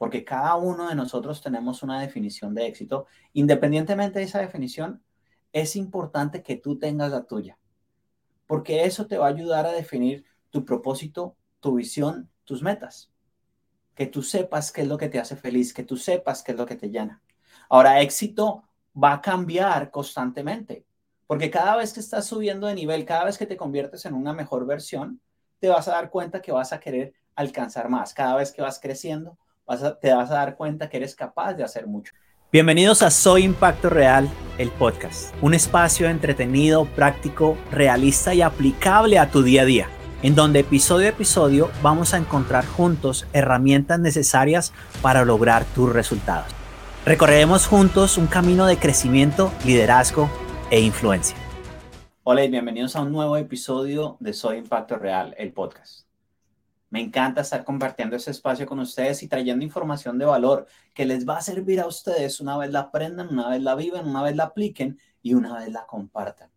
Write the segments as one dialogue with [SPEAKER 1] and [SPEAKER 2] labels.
[SPEAKER 1] porque cada uno de nosotros tenemos una definición de éxito. Independientemente de esa definición, es importante que tú tengas la tuya, porque eso te va a ayudar a definir tu propósito, tu visión, tus metas. Que tú sepas qué es lo que te hace feliz, que tú sepas qué es lo que te llena. Ahora, éxito va a cambiar constantemente, porque cada vez que estás subiendo de nivel, cada vez que te conviertes en una mejor versión, te vas a dar cuenta que vas a querer alcanzar más. Cada vez que vas creciendo, te vas a dar cuenta que eres capaz de hacer mucho.
[SPEAKER 2] Bienvenidos a Soy Impacto Real, el podcast, un espacio entretenido, práctico, realista y aplicable a tu día a día, en donde episodio a episodio vamos a encontrar juntos herramientas necesarias para lograr tus resultados. Recorreremos juntos un camino de crecimiento, liderazgo e influencia.
[SPEAKER 1] Hola y bienvenidos a un nuevo episodio de Soy Impacto Real, el podcast. Me encanta estar compartiendo ese espacio con ustedes y trayendo información de valor que les va a servir a ustedes una vez la aprendan, una vez la viven, una vez la apliquen y una vez la compartan.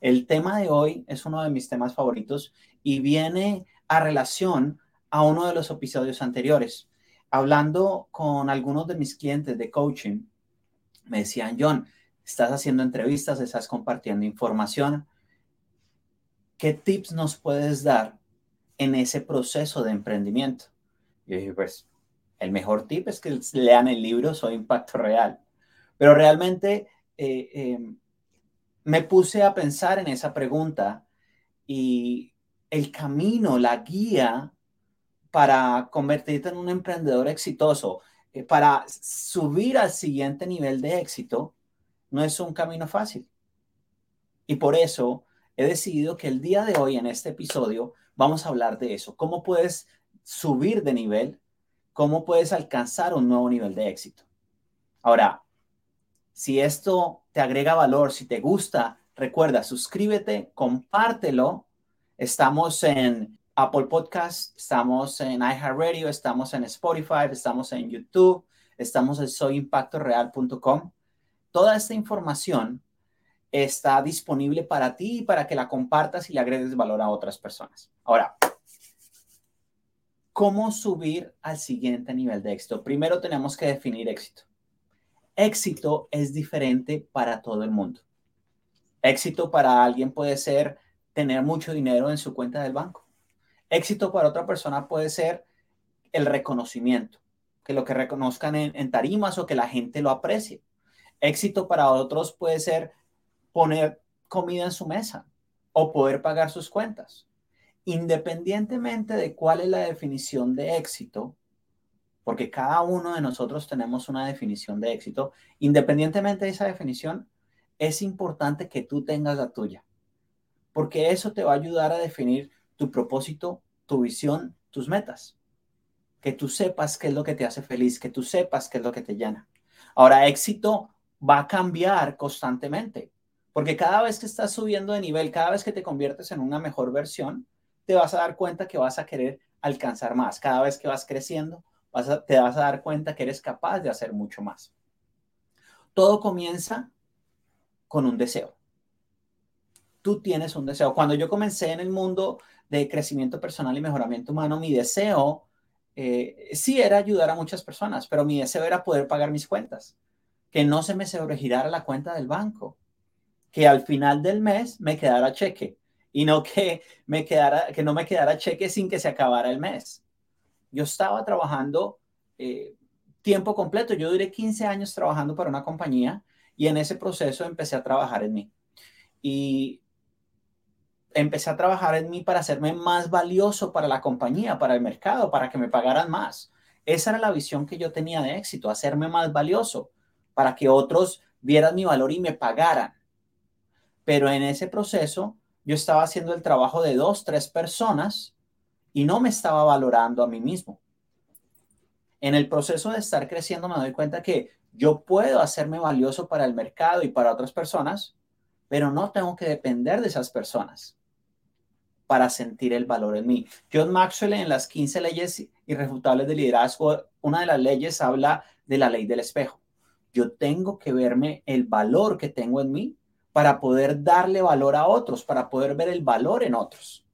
[SPEAKER 1] El tema de hoy es uno de mis temas favoritos y viene a relación a uno de los episodios anteriores. Hablando con algunos de mis clientes de coaching, me decían, John, estás haciendo entrevistas, estás compartiendo información. ¿Qué tips nos puedes dar en ese proceso de emprendimiento. Yo dije, pues, el mejor tip es que lean el libro Soy Impacto Real. Pero realmente eh, em, me puse a pensar en esa pregunta y el camino, la guía para convertirte en un emprendedor exitoso, eh, para subir al siguiente nivel de éxito, no es un camino fácil. Y por eso he decidido que el día de hoy, en este episodio, vamos a hablar de eso. ¿Cómo puedes subir de nivel? ¿Cómo puedes alcanzar un nuevo nivel de éxito? Ahora, si esto te agrega valor, si te gusta, recuerda, suscríbete, compártelo. Estamos en Apple Podcast, estamos en iHeartRadio, estamos en Spotify, estamos en YouTube, estamos en soyimpactoreal.com. Toda esta información está disponible para ti y para que la compartas y le agregues valor a otras personas. Ahora, ¿cómo subir al siguiente nivel de éxito? Primero tenemos que definir éxito. Éxito es diferente para todo el mundo. Éxito para alguien puede ser tener mucho dinero en su cuenta del banco. Éxito para otra persona puede ser el reconocimiento, que lo que reconozcan en, en tarimas o que la gente lo aprecie. Éxito para otros puede ser poner comida en su mesa o poder pagar sus cuentas. Independientemente de cuál es la definición de éxito, porque cada uno de nosotros tenemos una definición de éxito, independientemente de esa definición, es importante que tú tengas la tuya, porque eso te va a ayudar a definir tu propósito, tu visión, tus metas. Que tú sepas qué es lo que te hace feliz, que tú sepas qué es lo que te llena. Ahora, éxito va a cambiar constantemente. Porque cada vez que estás subiendo de nivel, cada vez que te conviertes en una mejor versión, te vas a dar cuenta que vas a querer alcanzar más. Cada vez que vas creciendo, te vas a dar cuenta que eres capaz de hacer mucho más. Todo comienza con un deseo. Tú tienes un deseo. Cuando yo comencé en el mundo de crecimiento personal y mejoramiento humano, mi deseo eh, sí era ayudar a muchas personas, pero mi deseo era poder pagar mis cuentas, que no se me sobregirara la cuenta del banco, que al final del mes me quedara cheque y no que, me quedara, que no me quedara cheque sin que se acabara el mes. Yo estaba trabajando eh, tiempo completo. Yo duré 15 años trabajando para una compañía y en ese proceso empecé a trabajar en mí. Y empecé a trabajar en mí para hacerme más valioso para la compañía, para el mercado, para que me pagaran más. Esa era la visión que yo tenía de éxito, hacerme más valioso, para que otros vieran mi valor y me pagaran pero en ese proceso yo estaba haciendo el trabajo de dos, tres personas y no me estaba valorando a mí mismo. En el proceso de estar creciendo me doy cuenta que yo puedo hacerme valioso para el mercado y para otras personas, pero no tengo que depender de esas personas para sentir el valor en mí. John Maxwell en las 15 leyes irrefutables de liderazgo, una de las leyes habla de la ley del espejo. Yo tengo que verme el valor que tengo en mí para poder darle valor a otros, para poder ver el valor en otros.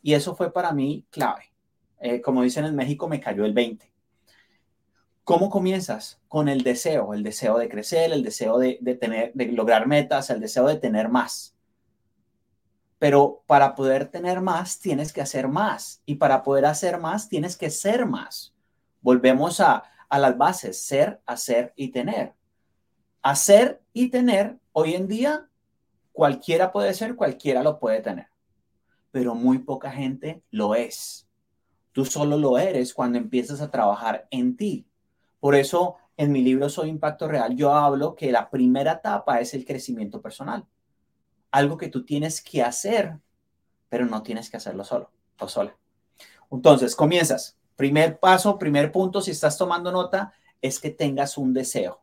[SPEAKER 1] Y eso fue para mí clave. Eh, como dicen en México, me cayó el 20. ¿Cómo comienzas? Con el deseo, el deseo de crecer, el deseo de, tener, de lograr metas, el deseo de tener más. Pero para poder tener más, tienes que hacer más. Y para poder hacer más, tienes que ser más. Volvemos a, a las bases, ser, hacer y tener. Hacer y tener, hoy en día, cualquiera puede ser, cualquiera lo puede tener. Pero muy poca gente lo es. Tú solo lo eres cuando empiezas a trabajar en ti por eso en mi libro Soy Impacto Real yo hablo que la primera etapa es el crecimiento personal. Algo que tú tienes que hacer, pero no tienes que hacerlo solo o sola. Entonces, comienzas. Primer paso, primer punto, si estás tomando nota, es que tengas un deseo.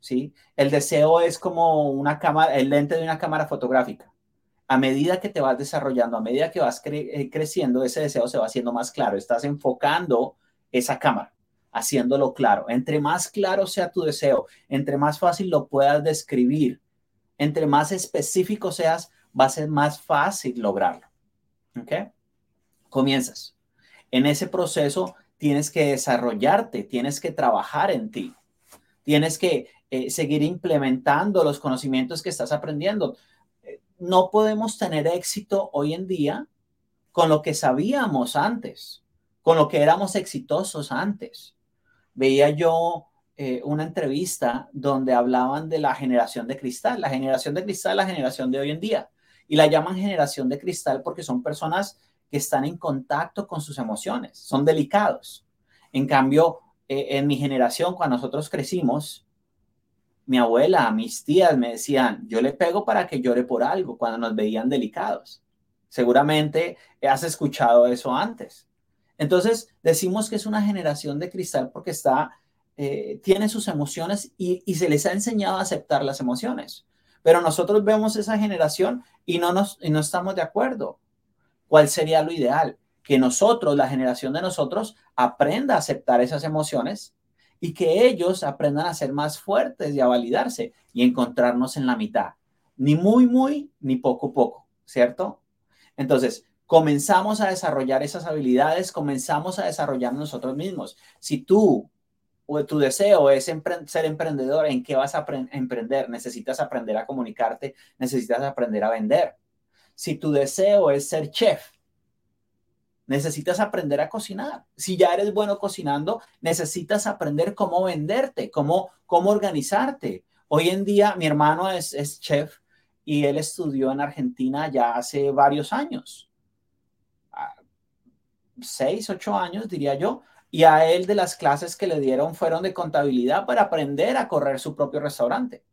[SPEAKER 1] ¿Sí? El deseo es como una cámara, el lente de una cámara fotográfica. A medida que te vas desarrollando, a medida que vas eh, creciendo, ese deseo se va haciendo más claro. Estás enfocando esa cámara haciéndolo claro. Entre más claro sea tu deseo, entre más fácil lo puedas describir, entre más específico seas, va a ser más fácil lograrlo. ¿Ok? Comienzas. En ese proceso tienes que desarrollarte, tienes que trabajar en ti, tienes que eh, seguir implementando los conocimientos que estás aprendiendo. Eh, no podemos tener éxito hoy en día con lo que sabíamos antes, con lo que éramos exitosos antes veía yo eh, una entrevista donde hablaban de la generación de cristal. La generación de cristal, la generación de hoy en día. Y la llaman generación de cristal porque son personas que están en contacto con sus emociones, son delicados. En cambio, en mi generación, cuando nosotros crecimos, mi abuela, mis tías me decían, yo le pego para que llore por algo cuando nos veían delicados. Seguramente has escuchado eso antes. Entonces, decimos que es una generación de cristal porque está, eh, tiene sus emociones y, se les ha enseñado a aceptar las emociones. Pero nosotros vemos esa generación y no, nos, y no estamos de acuerdo. ¿Cuál sería lo ideal? Que nosotros, la generación de nosotros, aprenda a aceptar esas emociones y que ellos aprendan a ser más fuertes y a validarse y encontrarnos en la mitad. Ni muy, muy, ni poco, poco, ¿cierto? Entonces, comenzamos a desarrollar esas habilidades, comenzamos a desarrollar nosotros mismos. Si tú o tu deseo es ser emprendedor, ¿en qué vas a emprender? Necesitas aprender a comunicarte, necesitas aprender a vender. Si tu deseo es ser chef, necesitas aprender a cocinar. Si ya eres bueno cocinando, necesitas aprender cómo venderte, cómo, cómo organizarte. Hoy en día mi hermano es, es chef y él estudió en Argentina ya hace varios años seis, ocho años, diría yo, y a él de las clases que le dieron fueron de contabilidad para aprender a correr su propio restaurante.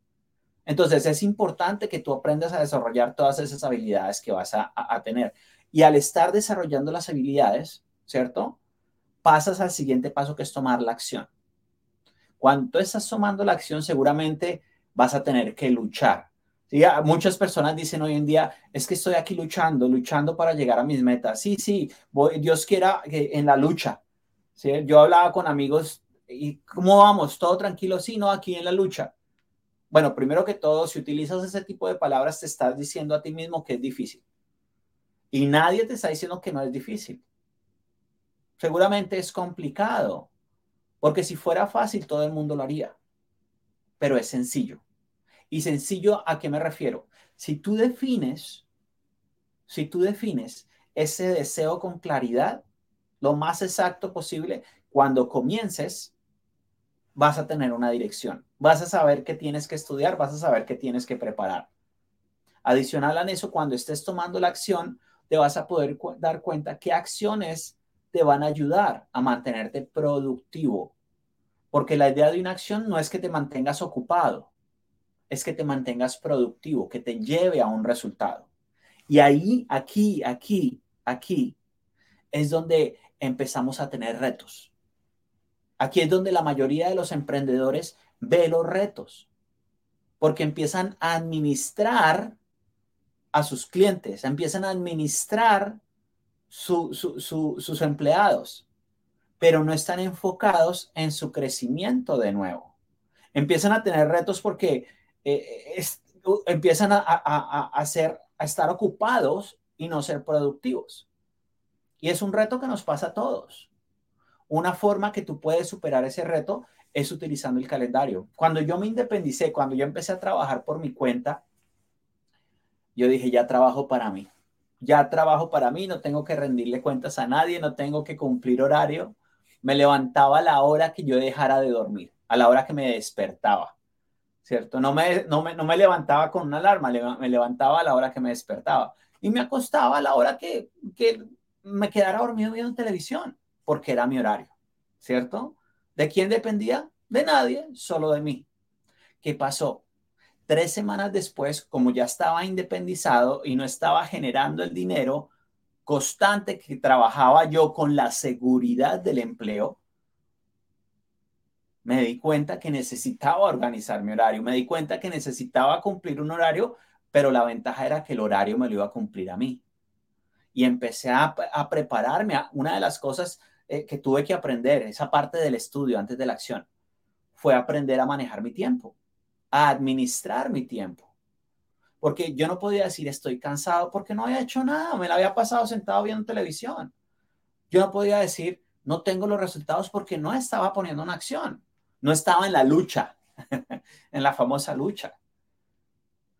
[SPEAKER 1] Entonces es importante que tú aprendas a desarrollar todas esas habilidades que vas a, tener. Y al estar desarrollando las habilidades, ¿cierto? Pasas al siguiente paso que es tomar la acción. Cuando estás tomando la acción, seguramente vas a tener que luchar. ¿Sí? Muchas personas dicen hoy en día, es que estoy aquí luchando, luchando para llegar a mis metas. Sí, sí, voy, Dios quiera que en la lucha. ¿sí? Yo hablaba con amigos y ¿cómo vamos? ¿Todo tranquilo? Sí, no, aquí en la lucha. Bueno, primero que todo, si utilizas ese tipo de palabras, te estás diciendo a ti mismo que es difícil. Y nadie te está diciendo que no es difícil. Seguramente es complicado, porque si fuera fácil, todo el mundo lo haría. Pero es sencillo. Y sencillo, ¿a qué me refiero? Si tú defines, si tú defines ese deseo con claridad, lo más exacto posible, cuando comiences, vas a tener una dirección. Vas a saber qué tienes que estudiar, vas a saber qué tienes que preparar. Adicional a eso, cuando estés tomando la acción, te vas a poder dar cuenta qué acciones te van a ayudar a mantenerte productivo. Porque la idea de una acción no es que te mantengas ocupado, es que te mantengas productivo, que te lleve a un resultado. Y ahí, aquí, aquí, aquí, es donde empezamos a tener retos. Aquí es donde la mayoría de los emprendedores ve los retos, porque empiezan a administrar a sus clientes, empiezan a administrar sus empleados, pero no están enfocados en su crecimiento de nuevo. Empiezan a tener retos porque eh, empiezan a, a, a, ser, a estar ocupados y no ser productivos. Y es un reto que nos pasa a todos. una forma que tú puedes superar ese reto es utilizando el calendario. Cuando yo me independicé, cuando yo empecé a trabajar por mi cuenta, yo dije, ya trabajo para mí. Ya trabajo para mí, no tengo que rendirle cuentas a nadie, no tengo que cumplir horario. Me levantaba a la hora que yo dejara de dormir, a la hora que me despertaba, ¿cierto? No me, no me, no me levantaba con una alarma, me levantaba a la hora que me despertaba. Y me acostaba a la hora que, que me quedara dormido viendo televisión, porque era mi horario, ¿cierto? ¿De quién dependía? De nadie, solo de mí. ¿Qué pasó? Tres semanas después, como ya estaba independizado y no estaba generando el dinero constante que trabajaba yo con la seguridad del empleo, me di cuenta que necesitaba organizar mi horario, me di cuenta que necesitaba cumplir un horario, pero la ventaja era que el horario me lo iba a cumplir a mí. Y empecé a, prepararme. A, una de las cosas eh, que tuve que aprender, esa parte del estudio antes de la acción, fue aprender a manejar mi tiempo, a administrar mi tiempo. Porque yo no podía decir estoy cansado porque no había hecho nada, me la había pasado sentado viendo televisión. Yo no podía decir no tengo los resultados porque no estaba poniendo en acción, no estaba en la lucha, en la famosa lucha.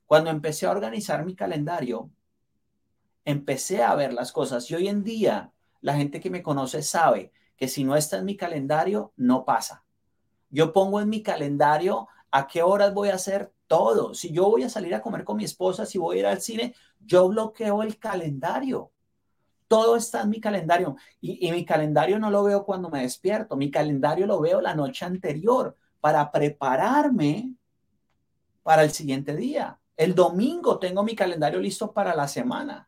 [SPEAKER 1] Cuando empecé a organizar mi calendario, empecé a ver las cosas y hoy en día la gente que me conoce sabe que si no está en mi calendario, no pasa. Yo pongo en mi calendario a qué horas voy a hacer todo. Si yo voy a salir a comer con mi esposa, si voy a ir al cine, yo bloqueo el calendario. Todo está en mi calendario. Y, mi calendario no lo veo cuando me despierto. Mi calendario lo veo la noche anterior para prepararme para el siguiente día. El domingo tengo mi calendario listo para la semana.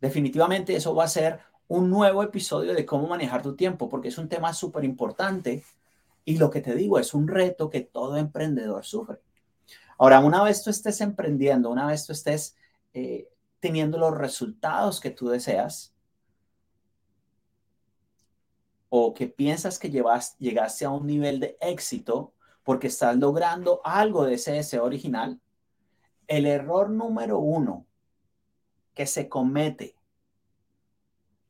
[SPEAKER 1] Definitivamente eso va a ser un nuevo episodio de cómo manejar tu tiempo, porque es un tema súper importante y lo que te digo es un reto que todo emprendedor sufre. Ahora, una vez tú estés emprendiendo, una vez tú estés eh, teniendo los resultados que tú deseas, o que piensas que llevas, llegaste a un nivel de éxito porque estás logrando algo de ese deseo original, el error número uno que se comete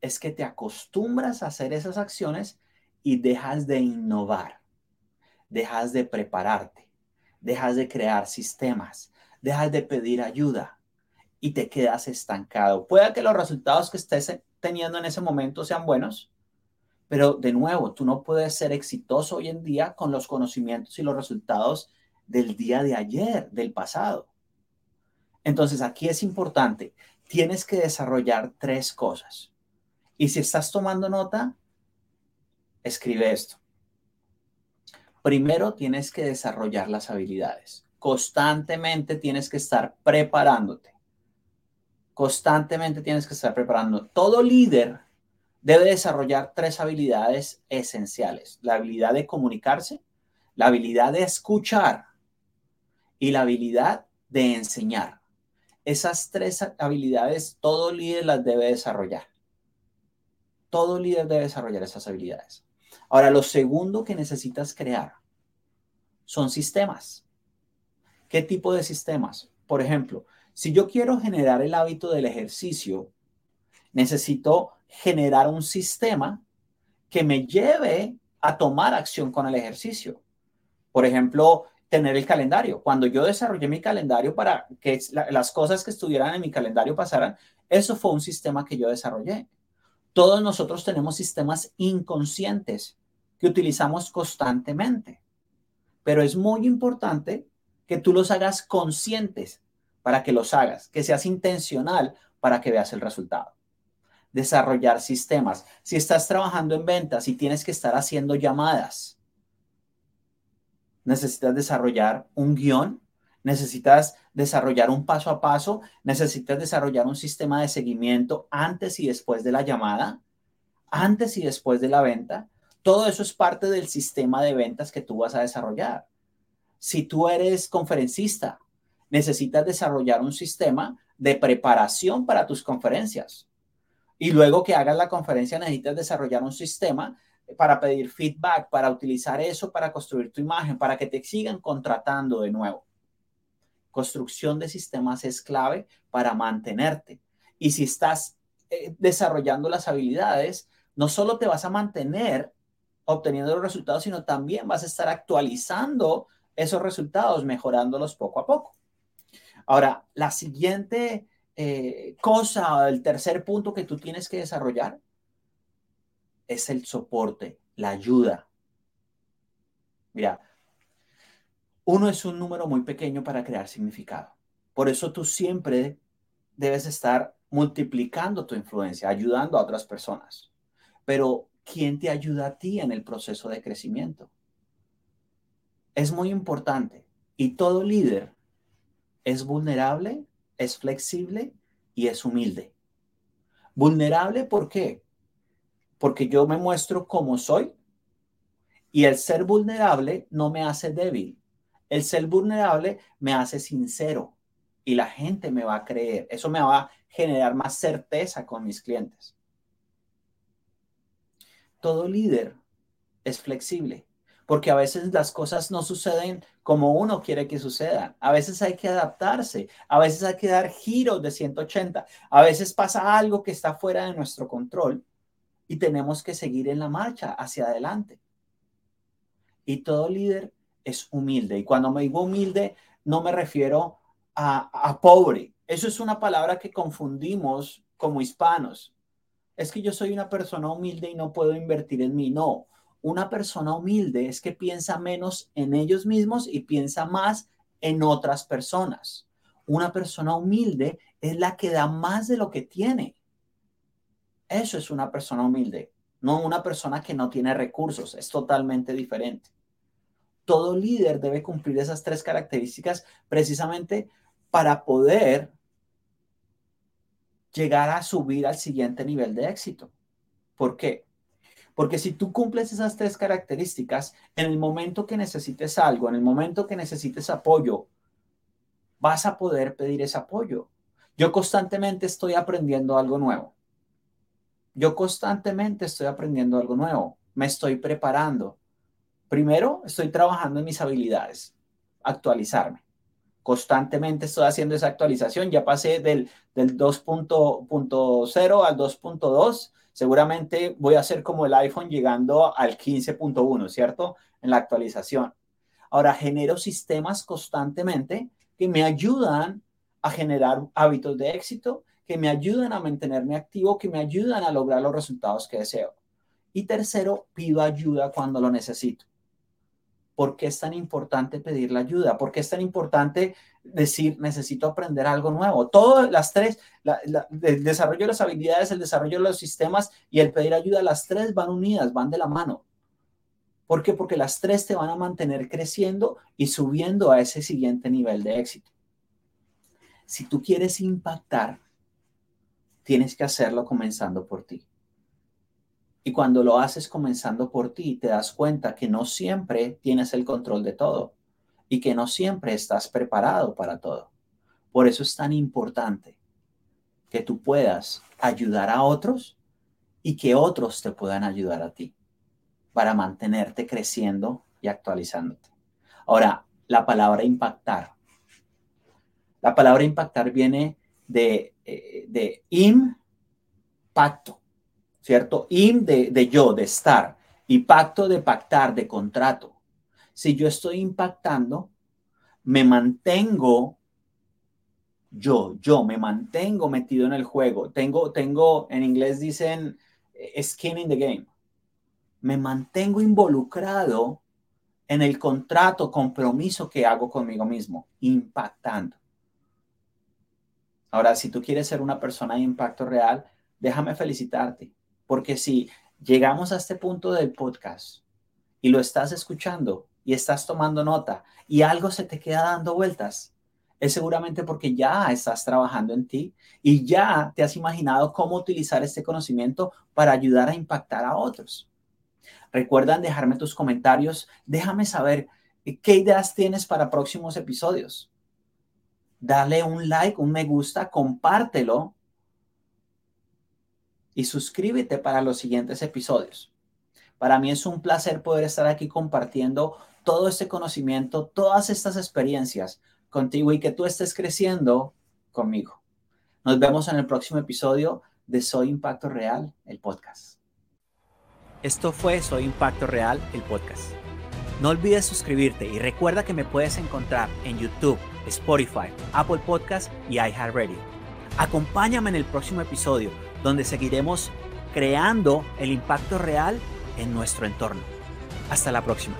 [SPEAKER 1] es que te acostumbras a hacer esas acciones y dejas de innovar dejas de prepararte, dejas de crear sistemas, dejas de pedir ayuda y te quedas estancado. Puede que los resultados que estés teniendo en ese momento sean buenos, pero de nuevo, tú no puedes ser exitoso hoy en día con los conocimientos y los resultados del día de ayer, del pasado. Entonces, aquí es importante, tienes que desarrollar tres cosas. Y si estás tomando nota, escribe esto. Primero tienes que desarrollar las habilidades. Constantemente tienes que estar preparándote. Constantemente tienes que estar preparando. Todo líder debe desarrollar tres habilidades esenciales. La habilidad de comunicarse, la habilidad de escuchar y la habilidad de enseñar. Esas tres habilidades todo líder las debe desarrollar. Todo líder debe desarrollar esas habilidades. Ahora, lo segundo que necesitas crear son sistemas. ¿Qué tipo de sistemas? Por ejemplo, si yo quiero generar el hábito del ejercicio, necesito generar un sistema que me lleve a tomar acción con el ejercicio. Por ejemplo, tener el calendario. Cuando yo desarrollé mi calendario para que las cosas que estuvieran en mi calendario pasaran, eso fue un sistema que yo desarrollé. Todos nosotros tenemos sistemas inconscientes utilizamos constantemente, pero es muy importante que tú los hagas conscientes para que los hagas, que seas intencional para que veas el resultado. Desarrollar sistemas. Si estás trabajando en ventas y tienes que estar haciendo llamadas, necesitas desarrollar un guion, necesitas desarrollar un paso a paso, necesitas desarrollar un sistema de seguimiento antes y después de la llamada, antes y después de la venta. Todo eso es parte del sistema de ventas que tú vas a desarrollar. Si tú eres conferencista, necesitas desarrollar un sistema de preparación para tus conferencias. Y luego que hagas la conferencia, necesitas desarrollar un sistema para pedir feedback, para utilizar eso para construir tu imagen, para que te sigan contratando de nuevo. Construcción de sistemas es clave para mantenerte. Y si estás eh, desarrollando las habilidades, no solo te vas a mantener obteniendo los resultados, sino también vas a estar actualizando esos resultados, mejorándolos poco a poco. Ahora, la siguiente eh, cosa, el tercer punto que tú tienes que desarrollar es el soporte, la ayuda. Mira, uno es un número muy pequeño para crear significado. Por eso tú siempre debes estar multiplicando tu influencia, ayudando a otras personas. Pero, ¿quién te ayuda a ti en el proceso de crecimiento? Es muy importante. Y todo líder es vulnerable, es flexible y es humilde. Vulnerable, ¿por qué? Porque yo me muestro como soy y el ser vulnerable no me hace débil. El ser vulnerable me hace sincero y la gente me va a creer. Eso me va a generar más certeza con mis clientes. Todo líder es flexible porque a veces las cosas no suceden como uno quiere que sucedan. A veces hay que adaptarse, a veces hay que dar giros de 180, a veces pasa algo que está fuera de nuestro control y tenemos que seguir en la marcha hacia adelante. Y todo líder es humilde. Y cuando me digo humilde, no me refiero a, a pobre. Eso es una palabra que confundimos como hispanos. Es que yo soy una persona humilde y no puedo invertir en mí. No, una persona humilde es que piensa menos en ellos mismos y piensa más en otras personas. Una persona humilde es la que da más de lo que tiene. Eso es una persona humilde, no una persona que no tiene recursos. Es totalmente diferente. Todo líder debe cumplir esas tres características precisamente para poder llegar a subir al siguiente nivel de éxito. ¿Por qué? Porque si tú cumples esas tres características, en el momento que necesites algo, en el momento que necesites apoyo, vas a poder pedir ese apoyo. Yo constantemente estoy aprendiendo algo nuevo. Yo constantemente estoy aprendiendo algo nuevo. Me estoy preparando. Primero, estoy trabajando en mis habilidades, actualizarme. Constantemente estoy haciendo esa actualización. Ya pasé del, del 2.0 al 2.2 seguramente voy a hacer como el iPhone llegando al 15.1, ¿cierto? En la actualización. Ahora genero sistemas constantemente que me ayudan a generar hábitos de éxito, que me ayudan a mantenerme activo, que me ayudan a lograr los resultados que deseo. Y tercero, pido ayuda cuando lo necesito. ¿Por qué es tan importante pedir la ayuda? ¿Por qué es tan importante decir, necesito aprender algo nuevo? Todas las tres, el desarrollo de las habilidades, el desarrollo de los sistemas y el pedir ayuda, las tres van unidas, van de la mano. ¿Por qué? Porque las tres te van a mantener creciendo y subiendo a ese siguiente nivel de éxito. Si tú quieres impactar, tienes que hacerlo comenzando por ti. Y cuando lo haces comenzando por ti, te das cuenta que no siempre tienes el control de todo y que no siempre estás preparado para todo. Por eso es tan importante que tú puedas ayudar a otros y que otros te puedan ayudar a ti para mantenerte creciendo y actualizándote. Ahora, la palabra impactar. La palabra impactar viene de, eh, de impacto. ¿Cierto? Im de, yo, de estar, y pacto de pactar, de contrato. Si yo estoy impactando, me mantengo yo, yo me mantengo metido en el juego. Tengo, tengo, en inglés dicen eh, skin in the game. Me mantengo involucrado en el contrato, compromiso que hago conmigo mismo, impactando. Ahora, si tú quieres ser una persona de impacto real, déjame felicitarte. Porque si llegamos a este punto del podcast y lo estás escuchando y estás tomando nota y algo se te queda dando vueltas, es seguramente porque ya estás trabajando en ti y ya te has imaginado cómo utilizar este conocimiento para ayudar a impactar a otros. Recuerdan dejarme tus comentarios, déjame saber qué ideas tienes para próximos episodios. Dale un like, un me gusta, compártelo y suscríbete para los siguientes episodios. Para mí es un placer poder estar aquí compartiendo todo este conocimiento, todas estas experiencias contigo y que tú estés creciendo conmigo. Nos vemos en el próximo episodio de Soy Impacto Real, el podcast.
[SPEAKER 2] Esto fue Soy Impacto Real, el podcast. No olvides suscribirte y recuerda que me puedes encontrar en YouTube, Spotify, Apple Podcast y iHeartRadio. Acompáñame en el próximo episodio donde seguiremos creando el impacto real en nuestro entorno. Hasta la próxima.